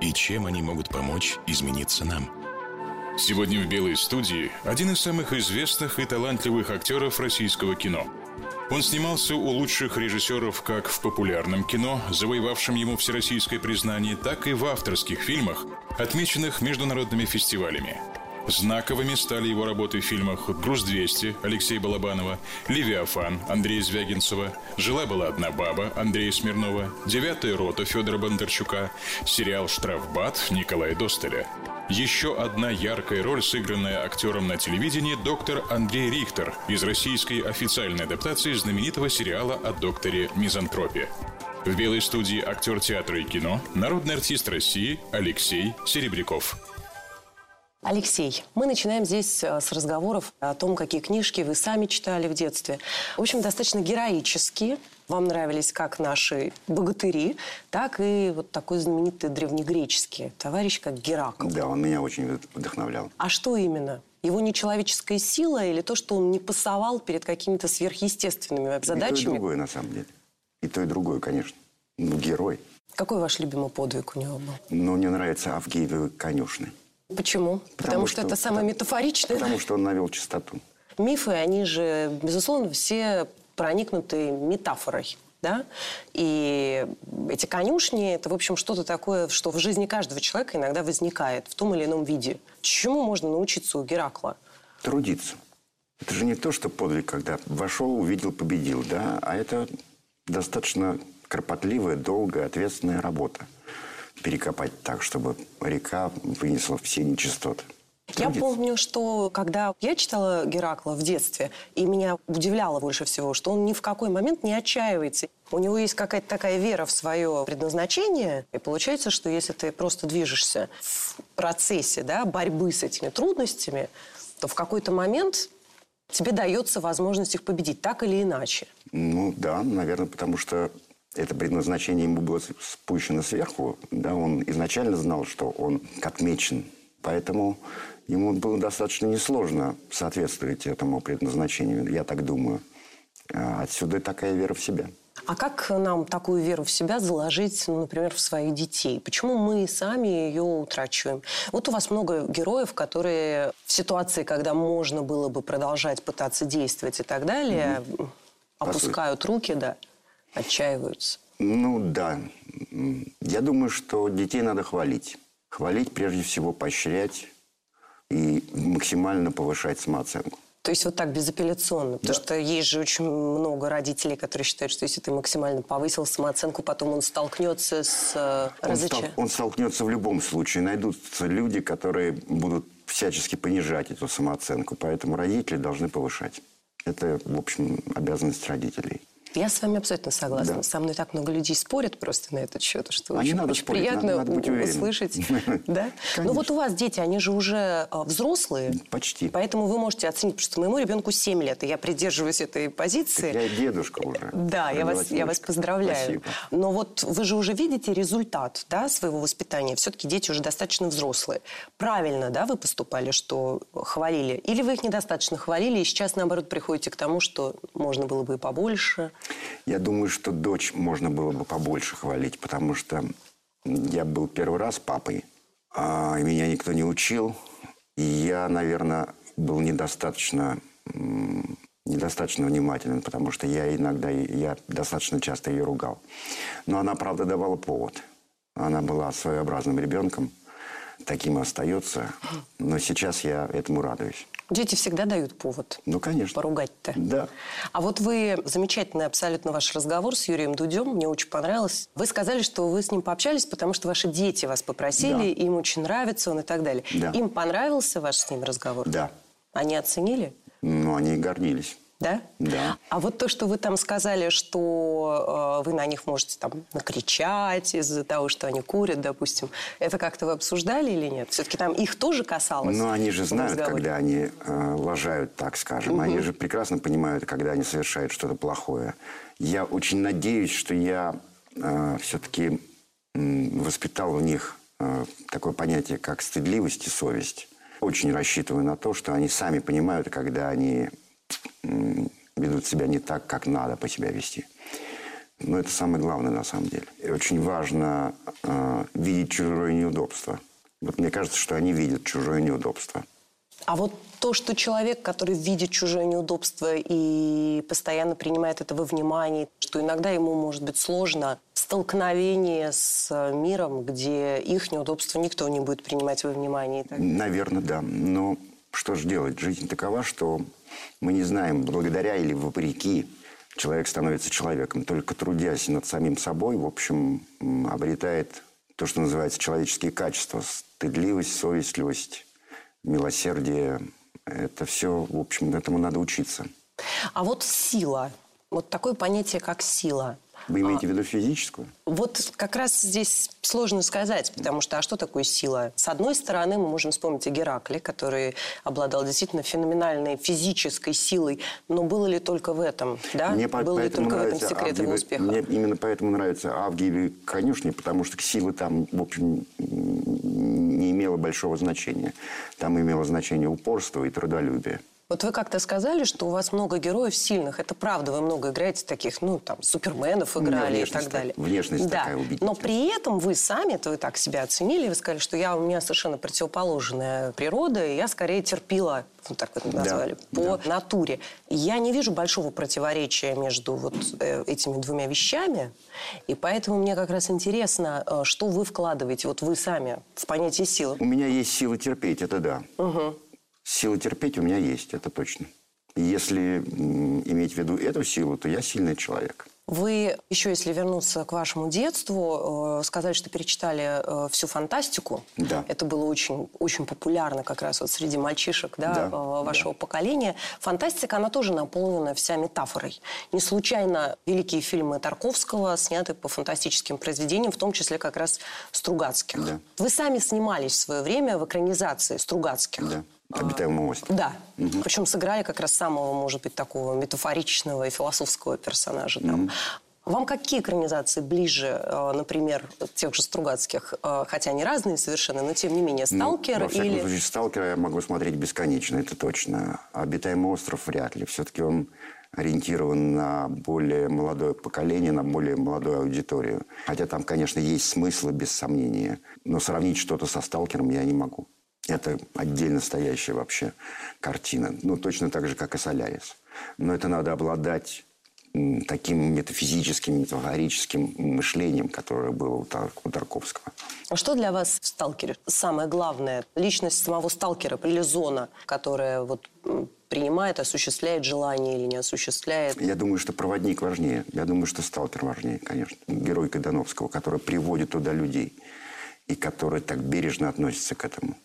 и чем они могут помочь измениться нам. Сегодня в «Белой студии» один из самых известных и талантливых актеров российского кино. Он снимался у лучших режиссеров как в популярном кино, завоевавшем ему всероссийское признание, так и в авторских фильмах, отмеченных международными фестивалями – Знаковыми стали его работы в фильмах «Груз-200» Алексея Балабанова, «Левиафан» Андрея Звягинцева, «Жила-была одна баба» Андрея Смирнова, «Девятая рота» Федора Бондарчука, сериал «Штрафбат» Николая Достеля. Еще одна яркая роль, сыгранная актером на телевидении, доктор Андрей Рихтер из российской официальной адаптации знаменитого сериала о докторе Мизантропе. В белой студии актер театра и кино, народный артист России Алексей Серебряков. Алексей, мы начинаем здесь э, с разговоров о том, какие книжки вы сами читали в детстве. В общем, достаточно героические. Вам нравились как наши богатыри, так и вот такой знаменитый древнегреческий товарищ, как Геракл. Да, он меня очень вдохновлял. А что именно? Его нечеловеческая сила или то, что он не пасовал перед какими-то сверхъестественными задачами? И то, и другое, на самом деле. И то, и другое, конечно. Ну, герой. Какой ваш любимый подвиг у него был? Ну, мне нравится Авгиевы конюшны. Почему? Потому, потому что, что это самое метафоричное. Потому что он навел чистоту. Мифы, они же, безусловно, все проникнуты метафорой. Да? И эти конюшни – это, в общем, что-то такое, что в жизни каждого человека иногда возникает в том или ином виде. Чему можно научиться у Геракла? Трудиться. Это же не то, что подвиг, когда вошел, увидел, победил, да, а это достаточно кропотливая, долгая, ответственная работа перекопать так, чтобы река вынесла все нечистоты. Я помню, что когда я читала Геракла в детстве, и меня удивляло больше всего, что он ни в какой момент не отчаивается. У него есть какая-то такая вера в свое предназначение, и получается, что если ты просто движешься в процессе да, борьбы с этими трудностями, то в какой-то момент тебе дается возможность их победить, так или иначе. Ну да, наверное, потому что это предназначение ему было спущено сверху, да, он изначально знал, что он отмечен. Поэтому ему было достаточно несложно соответствовать этому предназначению, я так думаю. А отсюда такая вера в себя. А как нам такую веру в себя заложить, ну, например, в своих детей? Почему мы сами ее утрачиваем? Вот у вас много героев, которые в ситуации, когда можно было бы продолжать пытаться действовать и так далее, угу. опускают руки, да отчаиваются? Ну да. Я думаю, что детей надо хвалить. Хвалить, прежде всего, поощрять и максимально повышать самооценку. То есть вот так безапелляционно? Да. Потому что есть же очень много родителей, которые считают, что если ты максимально повысил самооценку, потом он столкнется с э, он, стал, он столкнется в любом случае. Найдутся люди, которые будут всячески понижать эту самооценку. Поэтому родители должны повышать. Это, в общем, обязанность родителей. Я с вами абсолютно согласна. Да. Со мной так много людей спорят просто на этот счет, что а очень, надо очень спорить, приятно надо, надо быть услышать. Да? Ну вот у вас дети, они же уже а, взрослые. Почти. Поэтому вы можете оценить, потому что моему ребенку 7 лет, и я придерживаюсь этой позиции. Я дедушка уже. Да, я вас, я вас поздравляю. Спасибо. Но вот вы же уже видите результат да, своего воспитания. Все-таки дети уже достаточно взрослые. Правильно, да, вы поступали, что хвалили? Или вы их недостаточно хвалили, и сейчас, наоборот, приходите к тому, что можно было бы и побольше? Я думаю, что дочь можно было бы побольше хвалить, потому что я был первый раз папой, а меня никто не учил. И я, наверное, был недостаточно, недостаточно внимателен, потому что я иногда, я достаточно часто ее ругал. Но она, правда, давала повод. Она была своеобразным ребенком, таким и остается. Но сейчас я этому радуюсь. Дети всегда дают повод. Ну, конечно. Поругать-то. Да. А вот вы, замечательный абсолютно ваш разговор с Юрием Дудем, мне очень понравилось. Вы сказали, что вы с ним пообщались, потому что ваши дети вас попросили, да. им очень нравится он и так далее. Да. Им понравился ваш с ним разговор? Да. Они оценили? Ну, они гордились. Да? Да. А вот то, что вы там сказали, что э, вы на них можете там накричать из-за того, что они курят, допустим, это как-то вы обсуждали или нет? Все-таки там их тоже касалось? Ну, они же знают, разговоре? когда они э, лажают, так скажем. Они же прекрасно понимают, когда они совершают что-то плохое. Я очень надеюсь, что я все-таки воспитал в них э, такое понятие, как стыдливость и совесть. Очень рассчитываю на то, что они сами понимают, когда они ведут себя не так, как надо по себя вести. Но это самое главное на самом деле. И очень важно э, видеть чужое неудобство. Вот мне кажется, что они видят чужое неудобство. А вот то, что человек, который видит чужое неудобство и постоянно принимает это во внимание, что иногда ему может быть сложно в столкновении с миром, где их неудобства никто не будет принимать во внимание. Наверное, да. Но что же делать? Жизнь такова, что мы не знаем, благодаря или вопреки человек становится человеком. Только трудясь над самим собой, в общем, обретает то, что называется человеческие качества. Стыдливость, совестливость, милосердие. Это все, в общем, этому надо учиться. А вот сила, вот такое понятие, как сила. Вы имеете в виду физическую? Вот как раз здесь сложно сказать, потому что а что такое сила? С одной стороны, мы можем вспомнить о Геракле, который обладал действительно феноменальной физической силой, но было ли только в этом, да? Мне по- Был ли только в этом секрет его успеха? Мне именно поэтому нравится Авгиевы конюшни, потому что сила там, в общем, не имела большого значения. Там имело значение упорство и трудолюбие. Вот вы как-то сказали, что у вас много героев сильных. Это правда, вы много играете таких, ну, там, суперменов У меня играли и так далее. внешность да. такая убедительная. Но при этом вы сами, то вы так себя оценили, вы сказали, что я, у меня совершенно противоположная природа, и я скорее терпила, ну, так вот назвали, по да. натуре. Я не вижу большого противоречия между вот э, этими двумя вещами, и поэтому мне как раз интересно, э, что вы вкладываете, вот вы сами, в понятие силы. У меня есть сила терпеть, это да. Сила терпеть у меня есть, это точно. Если иметь в виду эту силу, то я сильный человек. Вы еще, если вернуться к вашему детству, э, сказали, что перечитали э, всю фантастику. Да. Это было очень, очень популярно как раз вот среди мальчишек да, Да, э, вашего поколения. Фантастика, она тоже наполнена вся метафорой. Не случайно великие фильмы Тарковского сняты по фантастическим произведениям, в том числе как раз Стругацких. Да. Вы сами снимались в свое время в экранизации Стругацких. Да. Обитаемый остров. Да. Причем сыграли как раз самого, может быть, такого метафоричного и философского персонажа. Там. Вам какие экранизации ближе, э, например, тех же Стругацких, э, хотя они разные совершенно, но тем не менее, Ну, «Сталкер» во всяком или... случае, «Сталкера» я могу смотреть бесконечно, это точно. «Обитаемый остров» вряд ли. Все-таки он ориентирован на более молодое поколение, на более молодую аудиторию. Хотя там, конечно, есть смыслы, без сомнения. Но сравнить что-то со «Сталкером» я не могу. Это отдельно стоящая вообще картина. Ну, точно так же, как и «Солярис». Но это надо обладать таким метафизическим, метафорическим мышлением, которое было у, Тар- у Тарковского. А Что для вас в «Сталкере» самое главное? Личность самого «Сталкера» или зона, которая вот принимает, осуществляет желание или не осуществляет? Я думаю, что проводник важнее. Я думаю, что сталкер важнее, конечно. Герой Кадановского, который приводит туда людей и который так бережно относится к этому.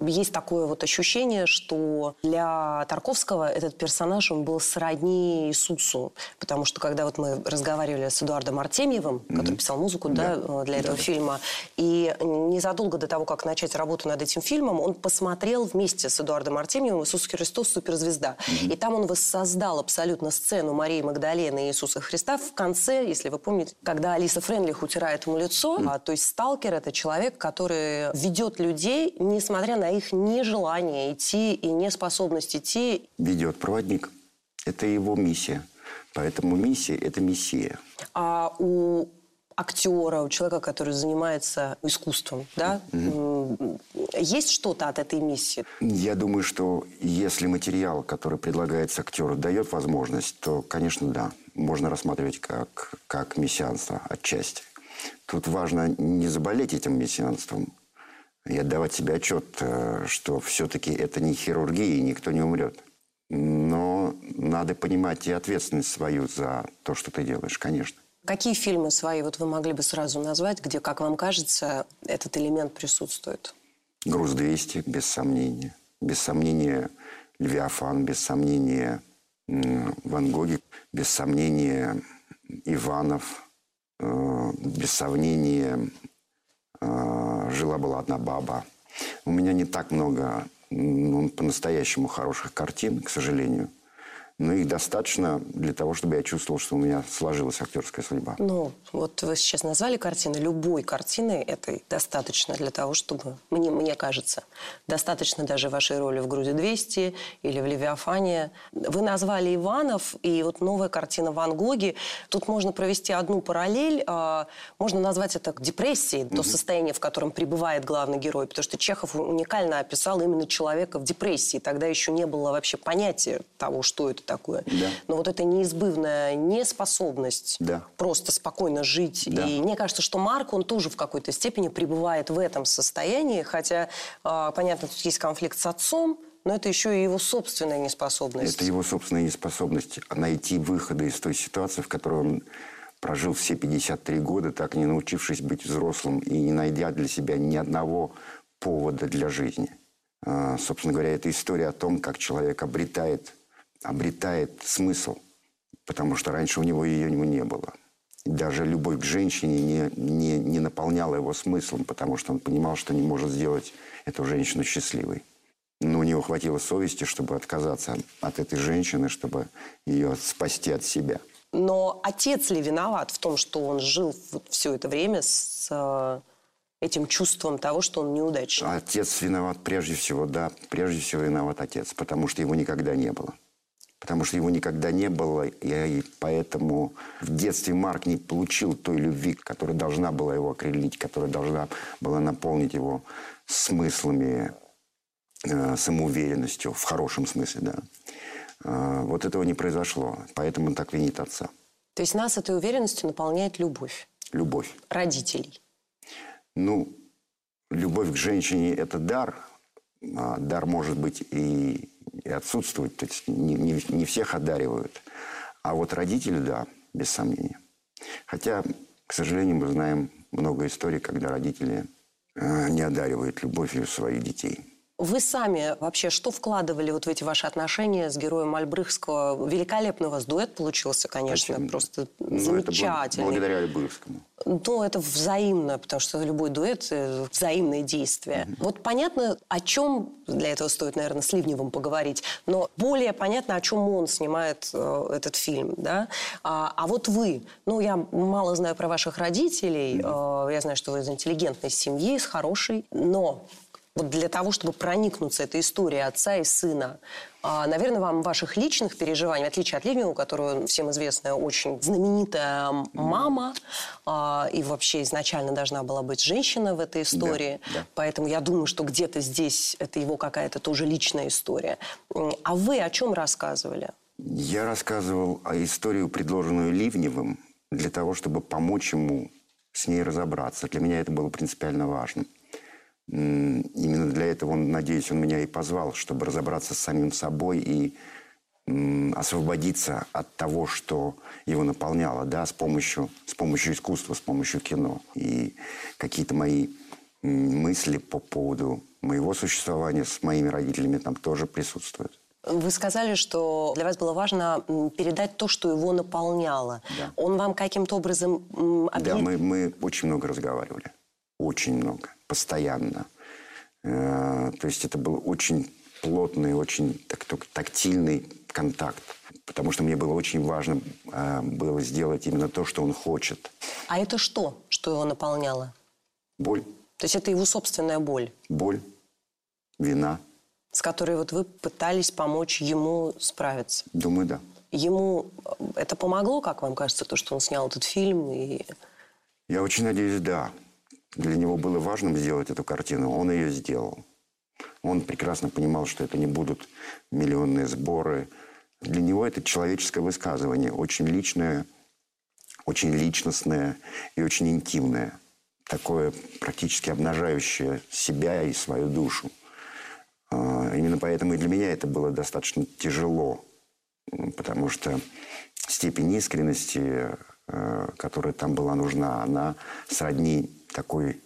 Есть такое вот ощущение, что для Тарковского этот персонаж, он был сродни Иисусу. Потому что когда вот мы разговаривали с Эдуардом Артемьевым, который писал музыку да, Да. для этого фильма, и незадолго до того, как начать работу над этим фильмом, он посмотрел вместе с Эдуардом Артемьевым «Иисус Христос. Суперзвезда». И там он воссоздал абсолютно сцену Марии Магдалены и Иисуса Христа в конце, если вы помните, когда Алиса Френлих утирает ему лицо. А, то есть сталкер – это человек, который ведет людей, несмотря на их нежелание идти и неспособность идти. Ведет проводник. Это его миссия. Поэтому миссия – это мессия. А у актера, у человека, который занимается искусством, да, м, есть что-то от этой миссии? Я думаю, что если материал, который предлагается актеру, дает возможность, то, конечно, да, можно рассматривать как, как мессианство отчасти. Тут важно не заболеть этим мессианством и отдавать себе отчет, э, что все-таки это не хирургия, и никто не умрет. Но надо понимать и ответственность свою за то, что ты делаешь, конечно. Какие фильмы свои вот вы могли бы сразу назвать, где, как вам кажется, этот элемент присутствует? Груз-200, без сомнения. Без сомнения, Левиафан, без сомнения, Ван Гоги, без сомнения, Иванов, э, без сомнения, жила-была одна баба. У меня не так много ну, по-настоящему хороших картин, к сожалению – но их достаточно для того, чтобы я чувствовал, что у меня сложилась актерская судьба. Ну, вот вы сейчас назвали картины. Любой картины этой достаточно для того, чтобы, мне, мне кажется, достаточно даже вашей роли в «Грузе 200» или в «Левиафане». Вы назвали Иванов, и вот новая картина Ван Гоги. Тут можно провести одну параллель. А, можно назвать это депрессией, то mm-hmm. состояние, в котором пребывает главный герой. Потому что Чехов уникально описал именно человека в депрессии. Тогда еще не было вообще понятия того, что это такое. Да. Но вот эта неизбывная неспособность да. просто спокойно жить. Да. И мне кажется, что Марк, он тоже в какой-то степени пребывает в этом состоянии. Хотя, э, понятно, тут есть конфликт с отцом, но это еще и его собственная неспособность. Это его собственная неспособность найти выходы из той ситуации, в которой он прожил все 53 года, так не научившись быть взрослым и не найдя для себя ни одного повода для жизни. А, собственно говоря, это история о том, как человек обретает обретает смысл, потому что раньше у него ее не было. Даже любовь к женщине не, не, не наполняла его смыслом, потому что он понимал, что не может сделать эту женщину счастливой. Но у него хватило совести, чтобы отказаться от этой женщины, чтобы ее спасти от себя. Но отец ли виноват в том, что он жил вот все это время с э, этим чувством того, что он неудачник? Отец виноват прежде всего, да. Прежде всего виноват отец, потому что его никогда не было потому что его никогда не было, и поэтому в детстве Марк не получил той любви, которая должна была его окрылить, которая должна была наполнить его смыслами, э, самоуверенностью, в хорошем смысле, да. Э, вот этого не произошло, поэтому он так винит отца. То есть нас этой уверенностью наполняет любовь? Любовь. Родителей? Ну, любовь к женщине – это дар. А дар может быть и и отсутствовать. То есть не, не, не всех одаривают. А вот родители, да, без сомнения. Хотя, к сожалению, мы знаем много историй, когда родители э, не одаривают любовью своих детей. Вы сами вообще что вкладывали вот в эти ваши отношения с героем Альбрыхского? Великолепный у вас дуэт получился, конечно, Спасибо. просто ну, замечательный. благодаря Альбрыхскому. Ну, это взаимно, потому что любой дуэт э, – взаимные действия. Mm-hmm. Вот понятно, о чем, для этого стоит, наверное, с Ливневым поговорить, но более понятно, о чем он снимает э, этот фильм, да? А, а вот вы, ну, я мало знаю про ваших родителей, mm-hmm. э, я знаю, что вы из интеллигентной семьи, из хорошей, но вот для того, чтобы проникнуться этой историей отца и сына, а, наверное, вам ваших личных переживаний, в отличие от Ливни, у которого всем известная очень знаменитая мама, а, и вообще изначально должна была быть женщина в этой истории, да, да. поэтому я думаю, что где-то здесь это его какая-то тоже личная история. А вы о чем рассказывали? Я рассказывал о историю, предложенную Ливневым, для того, чтобы помочь ему с ней разобраться. Для меня это было принципиально важно. Именно для этого, он, надеюсь, он меня и позвал, чтобы разобраться с самим собой и освободиться от того, что его наполняло, да, с помощью, с помощью искусства, с помощью кино. И какие-то мои мысли по поводу моего существования с моими родителями там тоже присутствуют. Вы сказали, что для вас было важно передать то, что его наполняло. Да. Он вам каким-то образом... Да, мы, мы очень много разговаривали. Очень много постоянно. Э, то есть это был очень плотный, очень так, тактильный контакт. Потому что мне было очень важно э, было сделать именно то, что он хочет. А это что, что его наполняло? Боль. То есть это его собственная боль? Боль, вина. С которой вот вы пытались помочь ему справиться? Думаю, да. Ему э, это помогло, как вам кажется, то, что он снял этот фильм? И... Я очень надеюсь, да для него было важным сделать эту картину, он ее сделал. Он прекрасно понимал, что это не будут миллионные сборы. Для него это человеческое высказывание, очень личное, очень личностное и очень интимное. Такое практически обнажающее себя и свою душу. А, именно поэтому и для меня это было достаточно тяжело, потому что степень искренности, э, которая там была нужна, она сродни такой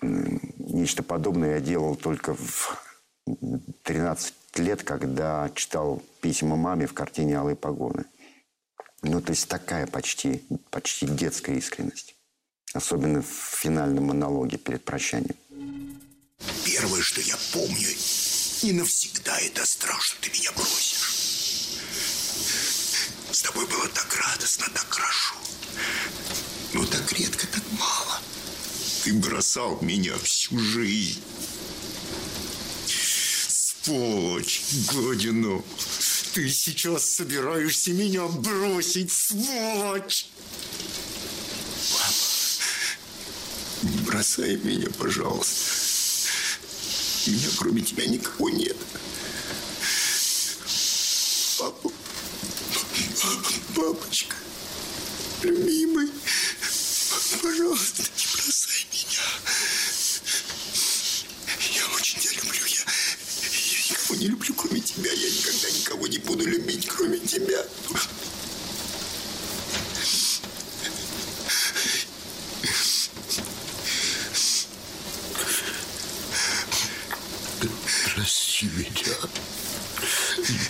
нечто подобное я делал только в 13 лет, когда читал письма маме в картине «Алые погоны». Ну, то есть такая почти, почти детская искренность. Особенно в финальном монологе перед прощанием. Первое, что я помню, и навсегда это страх, что ты меня бросишь. С тобой было так радостно, так хорошо. Но так редко, так. Ты бросал меня всю жизнь. Сволочь, Годину. Ты сейчас собираешься меня бросить, сволочь! Папа, бросай меня, пожалуйста. У меня кроме тебя никого нет. Папа, папочка, любимый, пожалуйста, не бросай меня. Я очень тебя люблю. Я, я никого не люблю, кроме тебя. Я никогда никого не буду любить, кроме тебя. Прости меня,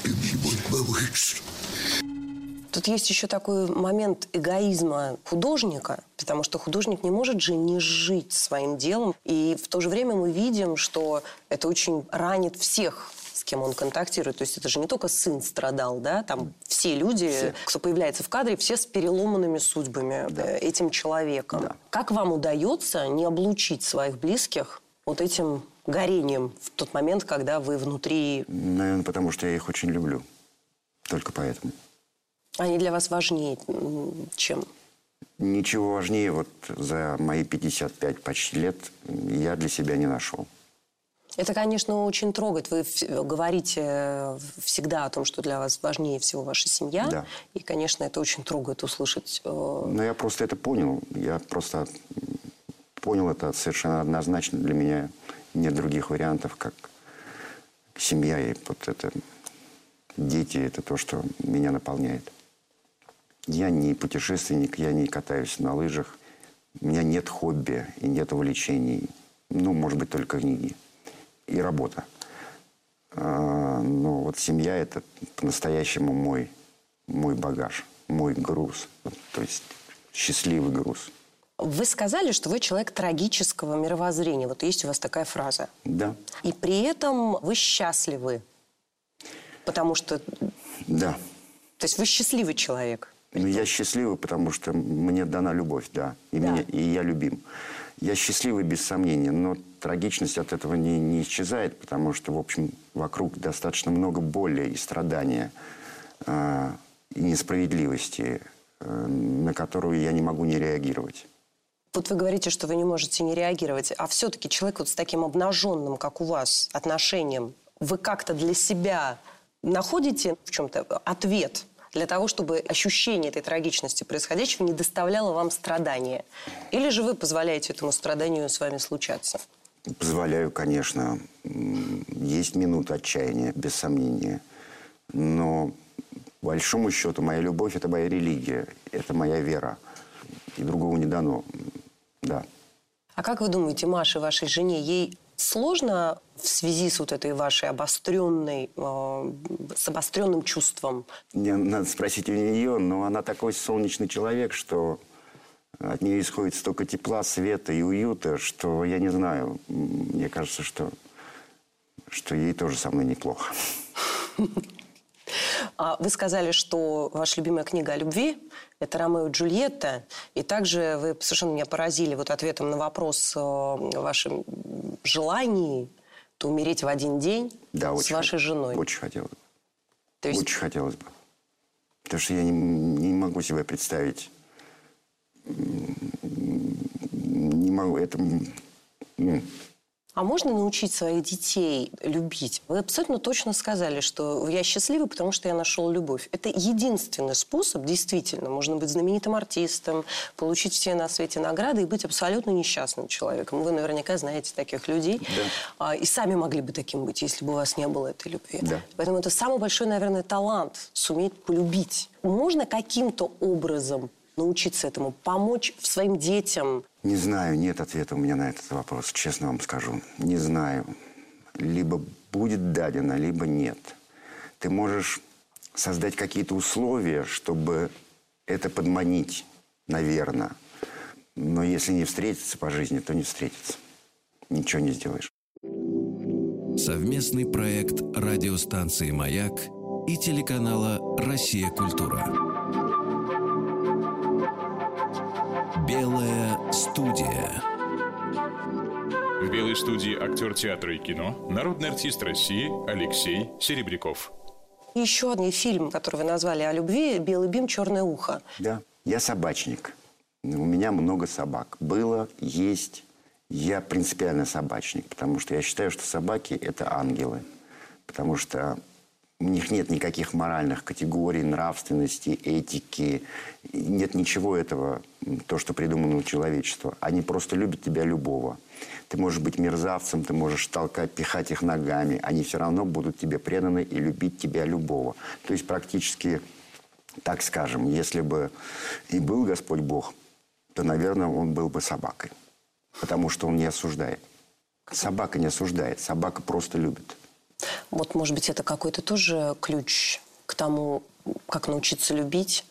любимый мой малыш. Тут есть еще такой момент эгоизма художника, потому что художник не может же не жить своим делом. И в то же время мы видим, что это очень ранит всех с кем он контактирует. То есть это же не только сын страдал, да, там все люди, Все. кто появляется в кадре, все с переломанными судьбами э, этим человеком. Да. Как вам удается не облучить своих близких вот этим горением в тот момент, когда вы внутри, Наверное, потому что я их очень люблю. Только поэтому. они для вас важнее, чем Ничего важнее вот за мои 55 почти лет я для себя не нашел. Это, конечно, очень трогает. Вы говорите э, всегда о том, что для вас важнее всего ваша семья. Да. И, конечно, это очень трогает услышать. э, Но я просто это понял. Я просто понял это совершенно однозначно. Для меня нет других вариантов, как семья и вот это дети. Это то, что меня наполняет. Я не путешественник, я не катаюсь на лыжах. У меня нет хобби и нет увлечений. Ну, может быть, только книги и работа. А, Но вот семья – это по-настоящему мой, мой багаж, мой груз. То есть счастливый груз. Вы сказали, что вы человек трагического мировоззрения. Вот есть у вас такая фраза. Да, И при этом вы счастливы. Потому что... да. То есть вы счастливый человек. Но я счастливый, потому что мне дана любовь, да. И, Да. меня- и я любим. Я счастливый, без сомнения, но трагичность от этого не, не исчезает, потому что, в общем, вокруг достаточно много боли и страдания, э, и несправедливости, э, на которую я не могу не реагировать. Вот вы говорите, что вы не можете не реагировать, а все-таки человек вот с таким обнаженным, как у вас, отношением, вы как-то для себя находите в чем-то ответ для того, чтобы ощущение этой трагичности происходящего не доставляло вам страдания? Или же вы позволяете этому страданию с вами случаться? Позволяю, конечно. Есть минуты отчаяния, без сомнения. Но, по большому счету, моя любовь – это моя религия, это моя вера. И другого не дано. Да. А как вы думаете, Маше, вашей жене, ей сложно в связи с вот этой вашей обостренной, э, с обостренным чувством Мне надо спросить у нее, но она такой солнечный человек, что от нее исходит столько тепла, света и уюта, что я не знаю. Мне кажется, что, что ей тоже со мной неплохо. А Вы сказали, что ваша любимая книга о любви – это «Ромео и Джульетта». И также вы совершенно меня поразили вот ответом на вопрос о вашем желании то умереть в один день Да, с очень, вашей женой. Очень хотелось бы. То есть Очень хотелось бы. Потому что я не, не могу себе представить. Не могу. Это... м, ну, А можно научить своих детей любить? Вы абсолютно точно сказали, что я счастливый, потому что я нашел любовь. Это единственный способ, действительно. Можно быть знаменитым артистом, получить все на свете награды и быть абсолютно несчастным человеком. Вы наверняка знаете таких людей. А, И сами могли бы таким быть, если бы у вас не было этой любви. Да. Поэтому это самый большой, наверное, талант – суметь полюбить. Можно каким-то образом научиться этому, помочь своим детям, Не знаю, нет ответа у меня на этот вопрос, честно вам скажу. Не знаю. Либо будет дадено, либо нет. Ты можешь создать какие-то условия, чтобы это подманить, наверное. Но если не встретиться по жизни, то не встретиться. Ничего не сделаешь. Совместный проект радиостанции «Маяк» и телеканала «Россия. Культура». Белая студия. В белой студии актер театра и кино, народный артист России Алексей Серебряков. Еще один фильм, который вы назвали о любви, «Белый бим, черное ухо». Да. Я собачник. У меня много собак. Было, есть. Я принципиально собачник, потому что я считаю, что собаки – это ангелы. Потому что у них нет никаких моральных категорий, нравственности, этики. Нет ничего этого, то, что придумано у человечества. Они просто любят тебя любого. Ты можешь быть мерзавцем, ты можешь толкать, пихать их ногами. Они все равно будут тебе преданы и любить тебя любого. То есть практически, так скажем, если бы и был Господь Бог, то, наверное, он был бы собакой. Потому что он не осуждает. Собака не осуждает, собака просто любит. Вот, может быть, это какой-то тоже ключ к тому, как научиться любить?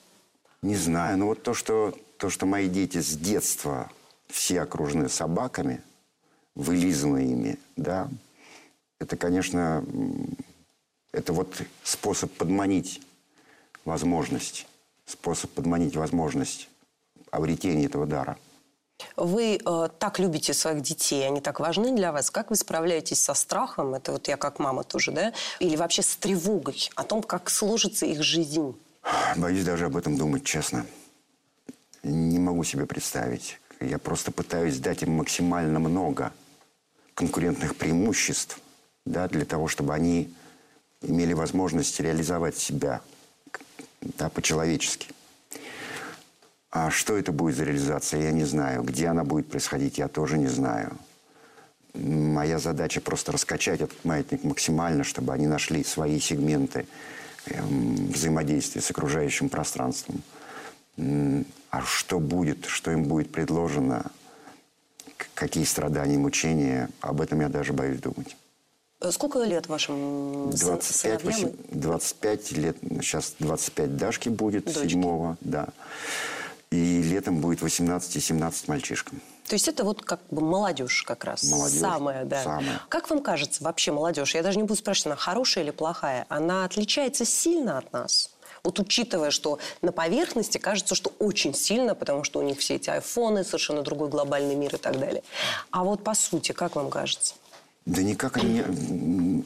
Не знаю. Но вот то, что, то, что мои дети с детства все окружены собаками, вылизаны ими, да, это, конечно, это вот способ подманить возможность, способ подманить возможность обретения этого дара. Вы э, так любите своих детей, они так важны для вас. Как вы справляетесь со страхом, это вот я как мама тоже, да? Или вообще с тревогой о том, как сложится их жизнь? Боюсь даже об этом думать, честно. Не могу себе представить. Я просто пытаюсь дать им максимально много конкурентных преимуществ, да, для того, чтобы они имели возможность реализовать себя да, по-человечески. А что это будет за реализация, я не знаю. Где она будет происходить, я тоже не знаю. Моя задача просто раскачать этот маятник максимально, чтобы они нашли свои сегменты эм, взаимодействия с окружающим пространством. А что будет, что им будет предложено, какие страдания, мучения, об этом я даже боюсь думать. Э, сколько лет вашим 25, 8, 25 лет, сейчас 25 Дашки будет, Дочки. 7 да. И летом будет 18 и 17 мальчишкам. То есть это вот как бы молодежь как раз. Молодежь, Самая, да. самая. Как вам кажется вообще молодежь? Я даже не буду спрашивать, она хорошая или плохая. Она отличается сильно от нас? Вот учитывая, что на поверхности кажется, что очень сильно, потому что у них все эти айфоны, совершенно другой глобальный мир и так далее. А вот по сути, как вам кажется? Да никак они...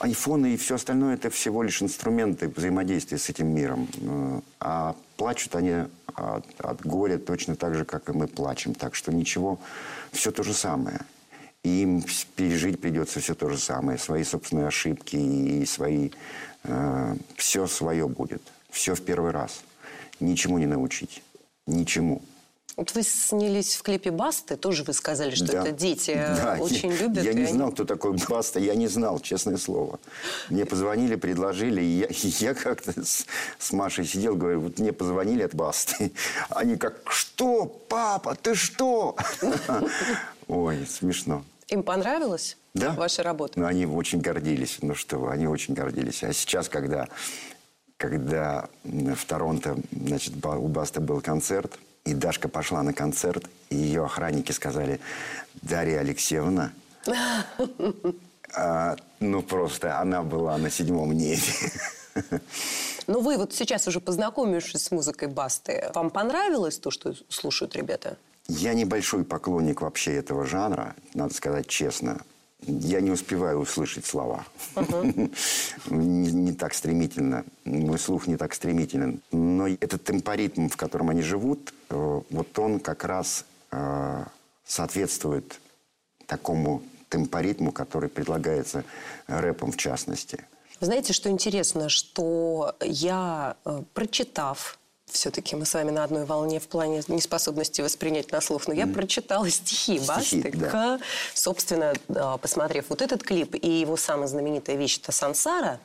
Айфоны и все остальное это всего лишь инструменты взаимодействия с этим миром. Э, А плачут они от, от горя точно так же, как и мы плачем. Так что ничего, все то же самое. И им пережить придется все то же самое. Свои собственные ошибки и свои... все свое будет. Все в первый раз. Ничему не научить. Ничему. Вот вы снялись в клипе «Басты», тоже вы сказали, что Да. это дети э, Да, очень я, любят. Я не они- знал, кто такой Баста, я не знал, честное слово. Мне позвонили, предложили, и я, и я как-то с, с Машей сидел, говорю, вот мне позвонили от Басты. Они как, что, папа, ты что? Ой, смешно. Им понравилась Да. ваша работа? Ну, они очень гордились. Ну что вы, они очень гордились. А сейчас, когда, когда в Торонто, значит, у Баста был концерт, и Дашка пошла на концерт, и ее охранники сказали, Дарья Алексеевна, а, ну просто она была на седьмом небе. Но вы вот сейчас уже познакомившись с музыкой «Басты», вам понравилось то, что слушают ребята? Я небольшой поклонник вообще этого жанра, надо сказать честно. Я не успеваю услышать слова. не, не так стремительно. Мой слух не так стремителен. Но этот темпоритм, в котором они живут, э, вот он как раз э, соответствует такому темпоритму, который предлагается рэпом в частности. Знаете, что интересно, что я, э, прочитав, все-таки мы с вами на одной волне в плане неспособности воспринять на слух, но я прочитала стихи Басты, да. собственно, да, посмотрев вот этот клип и его самая знаменитая вещь «Это сансара».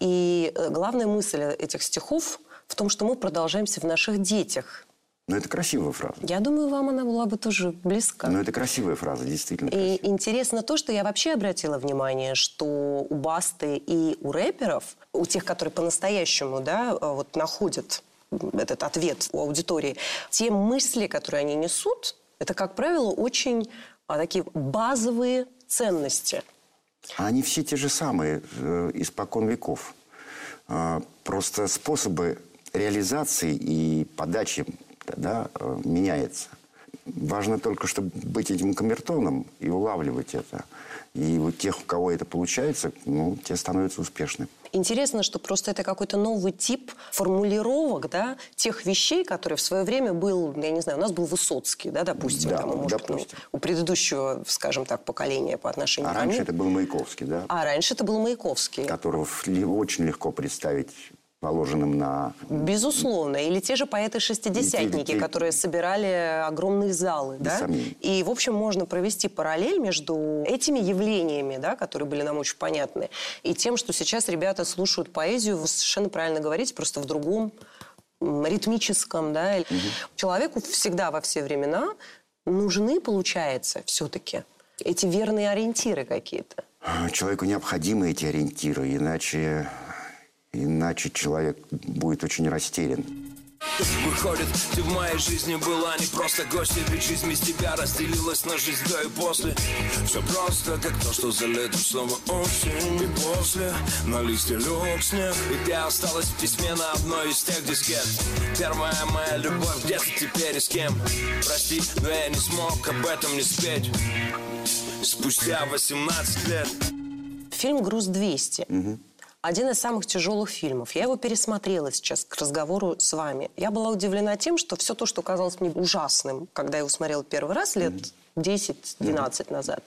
И э, главная мысль этих стихов в том, что мы продолжаемся в наших детях. Но это красивая фраза. Я думаю, вам она была бы тоже близка. Но это красивая фраза, действительно. И красивая. интересно то, что я вообще обратила внимание, что у Басты и у рэперов, у тех, которые по-настоящему да, вот находят этот ответ у аудитории, те мысли, которые они несут, это, как правило, очень а, такие базовые ценности. А Они все те же самые, э, испокон веков. А, Просто способы реализации и подачи да, э, меняется. Важно только, чтобы быть этим камертоном и улавливать это. И вот тех, у кого это получается, ну, те становятся успешны. Интересно, что просто это какой-то новый тип формулировок, да, тех вещей, которые в свое время был, я не знаю, у нас был Высоцкий, да, допустим, Да, там, может, ну, допустим. у предыдущего, скажем так, поколения по отношению А ко раньше мне. это был Маяковский, да, А раньше это был Маяковский. которого очень легко представить положенным на... Безусловно. Или те же поэты-шестидесятники, те- которые собирали огромные залы. Без Да? сомнений. И, в общем, можно провести параллель между этими явлениями, да, которые были нам очень понятны, и тем, что сейчас ребята слушают поэзию, вы совершенно правильно говорите, просто в другом ритмическом. Да? Человеку всегда во все времена нужны, получается, все-таки эти верные ориентиры какие-то. Человеку необходимы эти ориентиры, иначе, иначе человек будет очень растерян. Выходит, ты в моей жизни была не просто гостья Ведь жизнь без тебя разделилась на жизнь до и после. Все просто, как то, что за летом снова осень. И после на листе лег снег. И ты осталась в письме на одной из тех дискет? Первая моя любовь, где ты теперь и с кем? Прости, но я не смог об этом не спеть. Спустя 18 лет. Фильм «Груз-200». Один из самых тяжелых фильмов. Я его пересмотрела сейчас к разговору с вами. Я была удивлена тем, что все то, что казалось мне ужасным, когда я его смотрела первый раз лет 10-12 назад,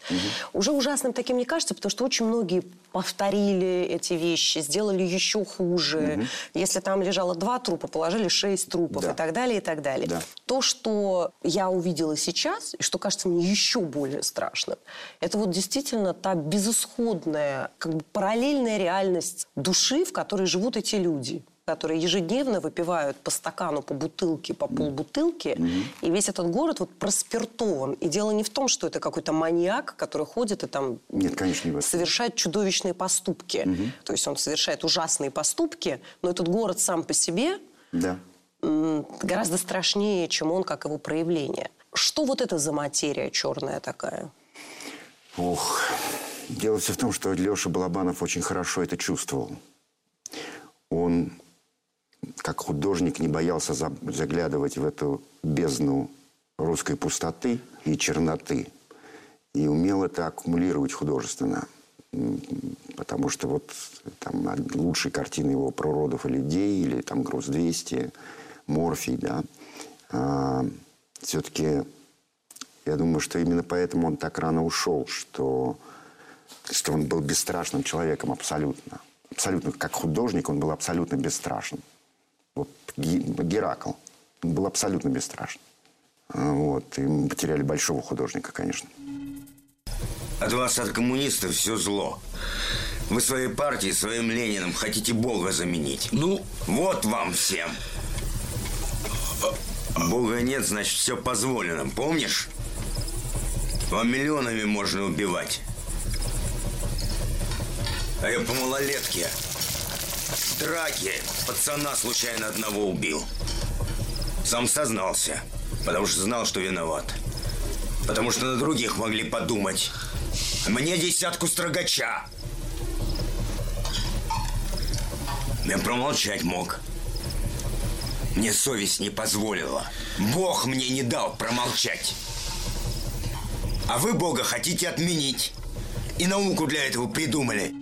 уже ужасным таким не кажется, потому что очень многие повторили эти вещи, сделали еще хуже. Если там лежало два трупа, положили шесть трупов Да. и так далее, и так далее. Да. То, что я увидела сейчас, и что кажется мне еще более страшным, это вот действительно та безысходная, как бы параллельная реальность души, в которой живут эти люди которые ежедневно выпивают по стакану, по бутылке, по полбутылки, и весь этот город вот проспиртован. И дело не в том, что это какой-то маньяк, который ходит и там Нет, конечно, не совершает чудовищные поступки. То есть он совершает ужасные поступки, но этот город сам по себе Да. гораздо страшнее, чем он, как его проявление. Что вот это за материя черная такая? Ох. Дело все в том, что Леша Балабанов очень хорошо это чувствовал. Он, как художник, не боялся за- заглядывать в эту бездну русской пустоты и черноты. И умел это аккумулировать художественно. Потому что вот там лучшие картины его про родов и людей, или там «Груз-200», «Морфий», да, все-таки я думаю, что именно поэтому он так рано ушел, что, что он был бесстрашным человеком абсолютно. Абсолютно, как художник, он был абсолютно бесстрашен. Вот Геракл был абсолютно бесстрашен. А, Вот. И мы потеряли большого художника, конечно. От вас, от коммунистов, все зло. Вы своей партией, своим Лениным хотите Бога заменить. Ну, вот вам всем. Бога нет, значит, все позволено. Помнишь? Вам миллионами можно убивать. А я по малолетке драке пацана случайно одного убил. Сам сознался, потому что знал, что виноват. Потому что на других могли подумать. Мне десятку строгача. Я промолчать мог. Мне совесть не позволила. Бог мне не дал промолчать. А вы Бога хотите отменить. И науку для этого придумали.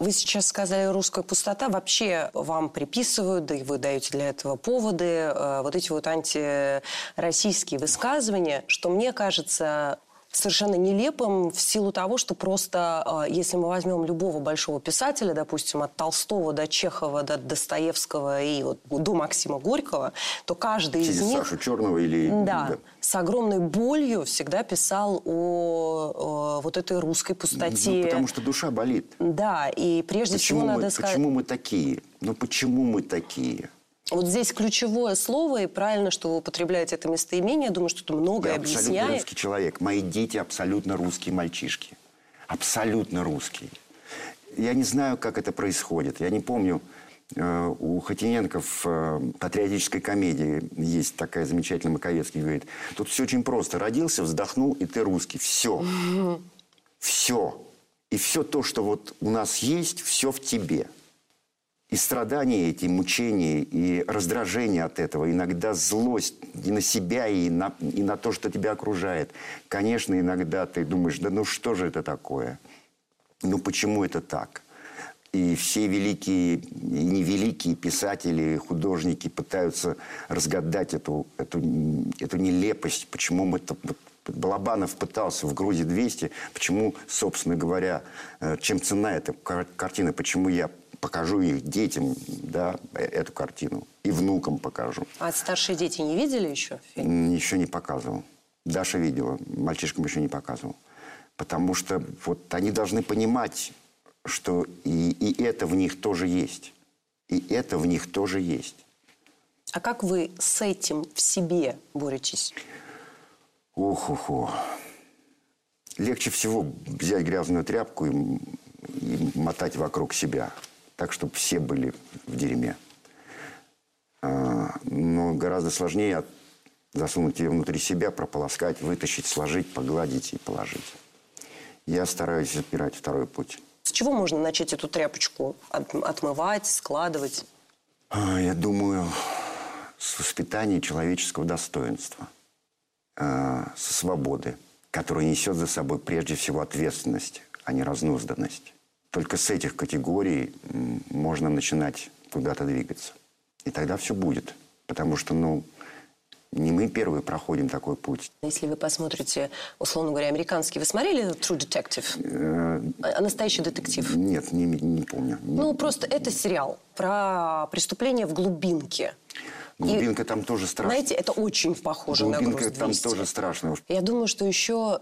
Вы сейчас сказали «русская пустота». Вообще вам приписывают, да и вы даете для этого поводы, э, вот эти вот антироссийские высказывания, что мне кажется совершенно нелепым в силу того, что просто, э, если мы возьмем любого большого писателя, допустим, от Толстого до Чехова, до Достоевского и вот до Максима Горького, то каждый из Через них... Сашу Черного или... Да, с огромной болью всегда писал о, о вот этой русской пустоте. Ну, потому что душа болит. Да, и прежде Почему всего мы, надо сказать... почему мы такие? Ну почему мы такие? Вот здесь ключевое слово, и правильно, что вы употребляете это местоимение. Я думаю, что это многое Я абсолютно объясняет. русский человек. Мои дети абсолютно русские мальчишки. Абсолютно русские. Я не знаю, как это происходит. Я не помню, э, у Хотиненко в э, патриотической комедии есть такая замечательная Маковецкий говорит, тут все очень просто. Родился, вздохнул, и ты русский. Все. Все. И все то, что вот у нас есть, все в тебе. И страдания эти, и мучения, и раздражение от этого, иногда злость и на себя, и на, и на то, что тебя окружает. Конечно, иногда ты думаешь, да ну что же это такое? Ну почему это так? И все великие и невеликие писатели, художники пытаются разгадать эту, эту, эту нелепость, почему мы это... Балабанов пытался в «Грузе 200», почему, собственно говоря, э, чем цена эта кар- картина, почему я покажу их детям, да, э- эту картину, и внукам покажу. А старшие дети не видели еще фильм? Еще не показывал. Даша видела, мальчишкам еще не показывал. Потому что вот они должны понимать, что и, и это в них тоже есть. И это в них тоже есть. А как вы с этим в себе боретесь? Ох-охо. Легче всего взять грязную тряпку и, и мотать вокруг себя. Так, чтобы все были в дерьме. А, но гораздо сложнее засунуть ее внутри себя, прополоскать, вытащить, сложить, погладить и положить. Я стараюсь избирать второй путь. С чего можно начать эту тряпочку от- отмывать, складывать? А, Я думаю, с воспитания человеческого достоинства, а, со свободы, которая несет за собой прежде всего ответственность, а не разнузданность. Только с этих категорий можно начинать куда-то двигаться. И тогда все будет. Потому что, ну, не мы первые проходим такой путь. Если вы посмотрите, условно говоря, американский, вы смотрели True Detective? Э, А- Настоящий детектив? Нет, не, не помню. Ну, просто это сериал про преступление в глубинке. И, Глубинка там тоже страшно. знаете, это очень похоже на Глубинка «Груз там 200». тоже страшно. Я думаю, что еще,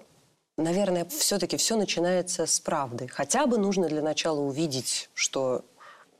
наверное, все-таки все начинается с правды. Хотя бы нужно для начала увидеть, что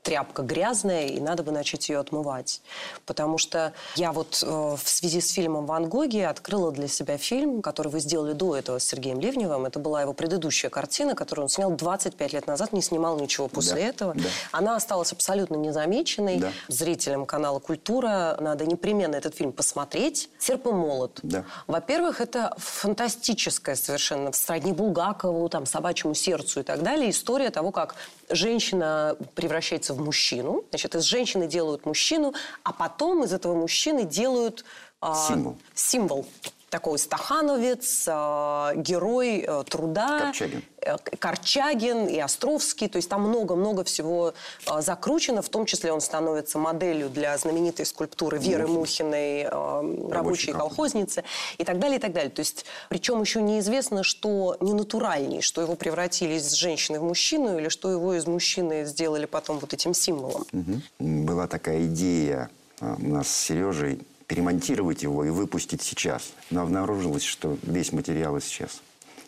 тряпка грязная, и надо бы начать ее отмывать. Потому что я вот э, в связи с фильмом «Ван Гоги» открыла для себя фильм, который вы сделали до этого с Сергеем Ливневым. Это была его предыдущая картина, которую он снял 25 лет назад, не снимал ничего после Да, этого. да. Она осталась абсолютно незамеченной. Да. Зрителям канала «Культура» надо непременно этот фильм посмотреть. «Серп и молот». Да. Во-первых, это фантастическая совершенно, сродни Булгакову, там, «Собачьему сердцу» и так далее, история того, как женщина превращается в мужчину. Значит, из женщины делают мужчину, а потом из этого мужчины делают... а, Символ. Символ. Такой стахановец, а, герой э, труда. Корчагин. Э, Корчагин и Островский. То есть там много-много всего э, закручено. В том числе он становится моделью для знаменитой скульптуры Веры Мухиной, э, рабочей колхоз. колхозницы и так далее, и так далее. То есть, причем еще неизвестно, что не натуральней, что его превратили из женщины в мужчину или что его из мужчины сделали потом вот этим символом. Мгм. Была такая идея у нас с Сережей перемонтировать его и выпустить сейчас. Но обнаружилось, что весь материал исчез,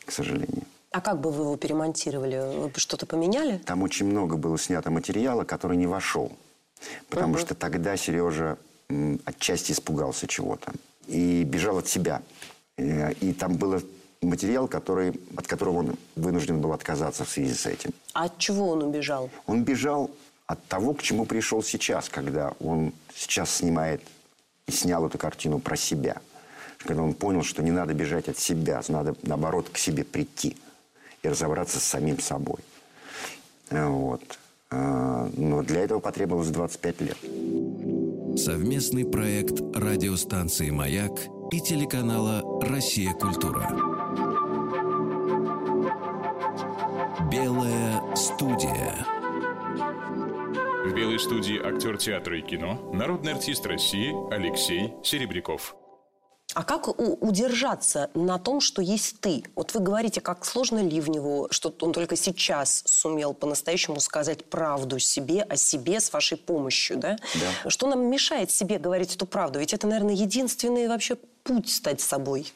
к сожалению. А как бы вы его перемонтировали? Вы бы что-то поменяли? Там очень много было снято материала, который не вошел. Потому что тогда Сережа отчасти испугался чего-то. И бежал от себя. Э, И там был материал, который, от которого он вынужден был отказаться в связи с этим. А от чего он убежал? Он бежал от того, к чему пришел сейчас, когда он сейчас снимает и снял эту картину про себя. Когда он понял, что не надо бежать от себя, надо, наоборот, к себе прийти и разобраться с самим собой. Э, Вот. Э, Но для этого потребовалось 25 лет. Совместный проект радиостанции «Маяк» и телеканала «Россия. Культура». Белая студия. В белой студии актер театра и кино, народный артист России Алексей Серебряков. А как удержаться на том, что есть ты? Вот вы говорите, как сложно Ливневу, что он только сейчас сумел по-настоящему сказать правду себе, о себе с вашей помощью, да? Да. Что нам мешает себе говорить эту правду? Ведь это, наверное, единственный вообще путь стать собой.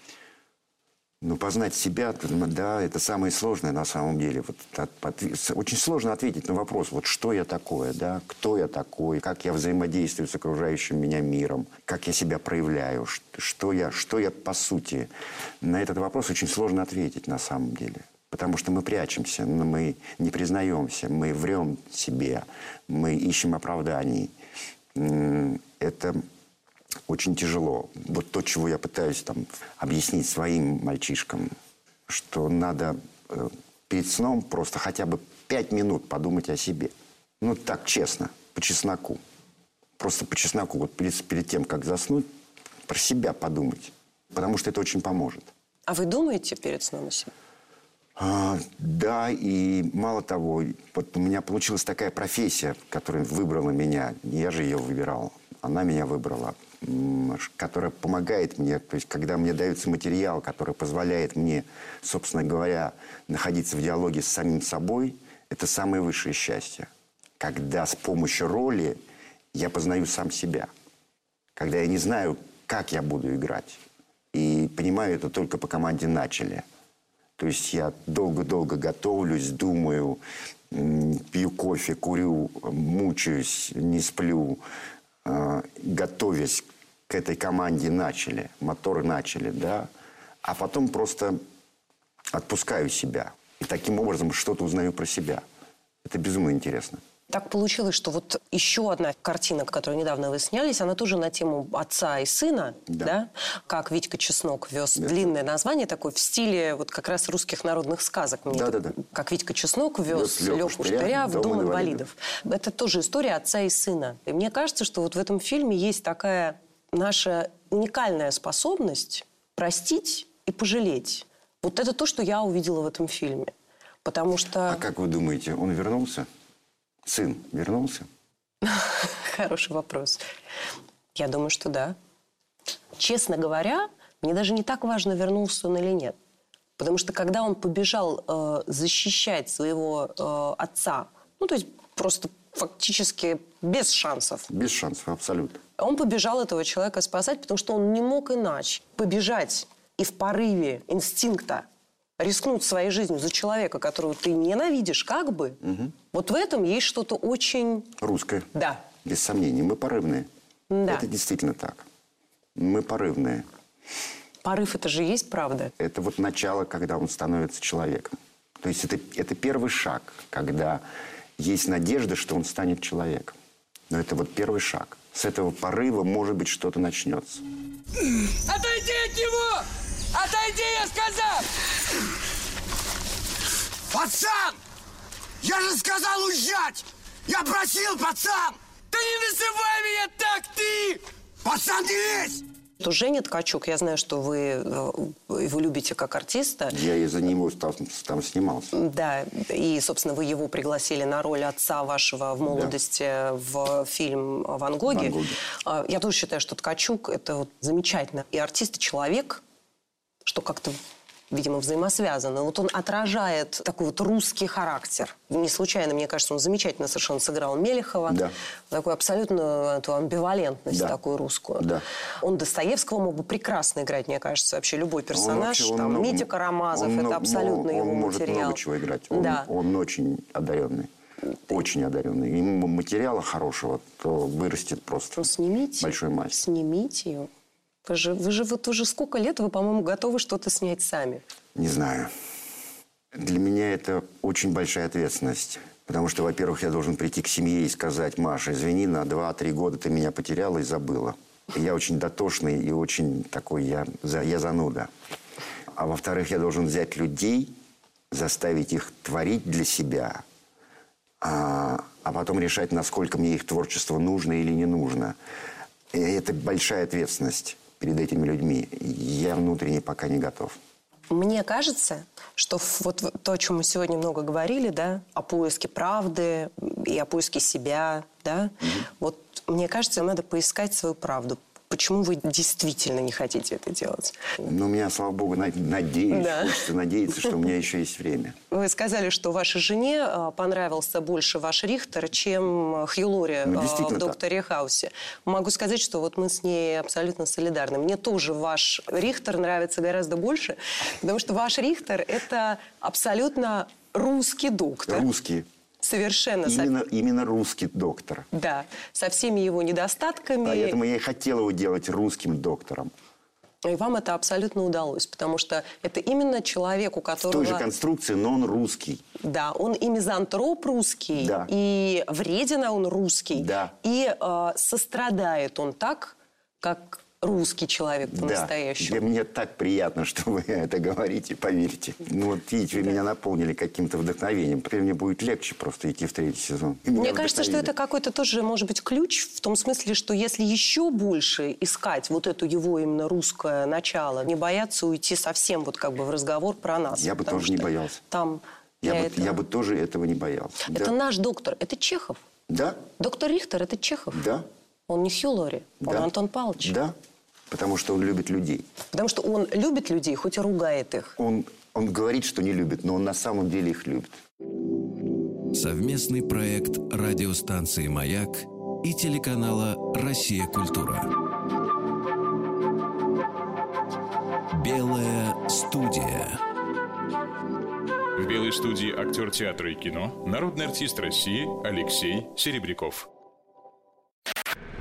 Ну, познать себя, да, это самое сложное на самом деле. Вот, от, от, очень сложно ответить на вопрос, вот что я такое, да, кто я такой, как я взаимодействую с окружающим меня миром, как я себя проявляю, что я, что я по сути. На этот вопрос очень сложно ответить на самом деле. Потому что мы прячемся, мы не признаемся, мы врем себе, мы ищем оправданий. Это очень тяжело. Вот то, чего я пытаюсь там объяснить своим мальчишкам, что надо э, перед сном просто хотя бы пять минут подумать о себе. Ну, так, честно, по чесноку. Просто по чесноку. Вот перед, перед тем, как заснуть, про себя подумать. Потому что это очень поможет. А вы думаете перед сном о себе? А, да, и мало того, вот у меня получилась такая профессия, которая выбрала меня. Я же ее выбирал, она меня выбрала которая помогает мне, то есть когда мне дается материал, который позволяет мне, собственно говоря, находиться в диалоге с самим собой, это самое высшее счастье. Когда с помощью роли я познаю сам себя. Когда я не знаю, как я буду играть. И понимаю это только по команде «начали». То есть я долго-долго готовлюсь, думаю, пью кофе, курю, мучаюсь, не сплю, готовясь к этой команде начали, мотор начали, да, а потом просто отпускаю себя. И таким образом что-то узнаю про себя. Это безумно интересно. Так получилось, что вот еще одна картина, которую недавно вы снялись, она тоже на тему отца и сына, да? да? Как Витька Чеснок вез да. длинное название такое в стиле вот как раз русских народных сказок. да, да, да. Как Витька Чеснок вез Леху Штыря в Дом, дом инвалидов. инвалидов. Это тоже история отца и сына. И мне кажется, что вот в этом фильме есть такая наша уникальная способность простить и пожалеть. Вот это то, что я увидела в этом фильме. Потому что... А как вы думаете, он вернулся? Сын вернулся? Хороший вопрос. Я думаю, что да. Честно говоря, мне даже не так важно, вернулся он или нет. Потому что когда он побежал э, защищать своего э, отца, ну, то есть просто фактически без шансов. Без шансов, абсолютно. Он побежал этого человека спасать, потому что он не мог иначе побежать и в порыве инстинкта рискнуть своей жизнью за человека, которого ты ненавидишь, как бы. Угу. Вот в этом есть что-то очень... Русское. Да. Без сомнений. Мы порывные. Да. Это действительно так. Мы порывные. Порыв – это же есть правда? Это вот начало, когда он становится человеком. То есть это, это первый шаг, когда есть надежда, что он станет человеком. Но это вот первый шаг. С этого порыва, может быть, что-то начнется. Отойди от него! Отойди, я сказал! Пацан! Я же сказал уезжать! Я просил, пацан! Да не называй меня так, ты! Пацан, не лезь! То Женя Ткачук, я знаю, что вы э, его любите как артиста. Я из-за него там, там снимался. Да, и, собственно, вы его пригласили на роль отца вашего в молодости да. в фильм «Ван Гоги». «Ван Гоги». А, я тоже считаю, что Ткачук – это вот замечательно. И артист, и человек, что как-то видимо, взаимосвязаны. Вот он отражает такой вот русский характер. Не случайно, мне кажется, он замечательно совершенно сыграл Мелехова. Да. Такую абсолютно эту амбивалентность да. такую русскую. Да. Он Достоевского мог бы прекрасно играть, мне кажется, вообще любой персонаж. Он вообще, он там, много, Митя Карамазов, он, это абсолютно он, его может материал. много чего играть. Он, да. он очень одаренный. Очень одаренный. Ему материала хорошего, то вырастет просто ну, снимите, большой мастер. Снимите ее. Вы же, вы же вот уже сколько лет, вы, по-моему, готовы что-то снять сами? Не знаю. Для меня это очень большая ответственность. Потому что, во-первых, я должен прийти к семье и сказать, Маша, извини, на 2-3 года ты меня потеряла и забыла. Я очень дотошный и очень такой, я, я зануда. А во-вторых, я должен взять людей, заставить их творить для себя, а, а потом решать, насколько мне их творчество нужно или не нужно. И это большая ответственность перед этими людьми, я внутренне пока не готов. Мне кажется, что вот то, о чем мы сегодня много говорили, да, о поиске правды и о поиске себя, да, угу. вот мне кажется, надо поискать свою правду. Почему вы действительно не хотите это делать? Ну, у меня, слава богу, на- надеюсь, Да. хочется надеяться, что у меня еще есть время. Вы сказали, что вашей жене а, понравился больше ваш Рихтер, чем Хью Лори Ну, действительно в так. «Докторе Хаусе». Могу сказать, что вот мы с ней абсолютно солидарны. Мне тоже ваш Рихтер нравится гораздо больше, потому что ваш Рихтер – это абсолютно русский доктор. Русский. Совершенно. со- Именно, именно русский доктор. Да, со всеми его недостатками. Поэтому я и хотел его делать русским доктором. И вам это абсолютно удалось, потому что это именно человек, у В которого... той же конструкции, но он русский. Да, он и мизантроп русский, Да. и вредина он русский, Да. и э, сострадает он так, как русский человек Да. по-настоящему. И Мне так приятно, что вы это говорите, поверьте. Ну вот видите, вы меня наполнили каким-то вдохновением. Теперь мне будет легче просто идти в третий сезон. И Мне кажется, что это какой-то тоже, может быть, ключ в том смысле, что если еще больше искать вот эту его именно русское начало, не бояться уйти совсем вот как бы в разговор про нас. Я бы тоже не боялся. Там Я, бы, этого- я бы тоже этого не боялся. Это да. наш доктор, это Чехов. да, Доктор Рихтер – это Чехов. да, Он не Хью Лори, он да. Антон Павлович. Да, потому что он любит людей. Потому что он любит людей, хоть и ругает их. Он, он говорит, что не любит, но он на самом деле их любит. Совместный проект радиостанции «Маяк» и телеканала «Россия. Культура». Белая студия. В белой студии актер театра и кино, народный артист России Алексей Серебряков.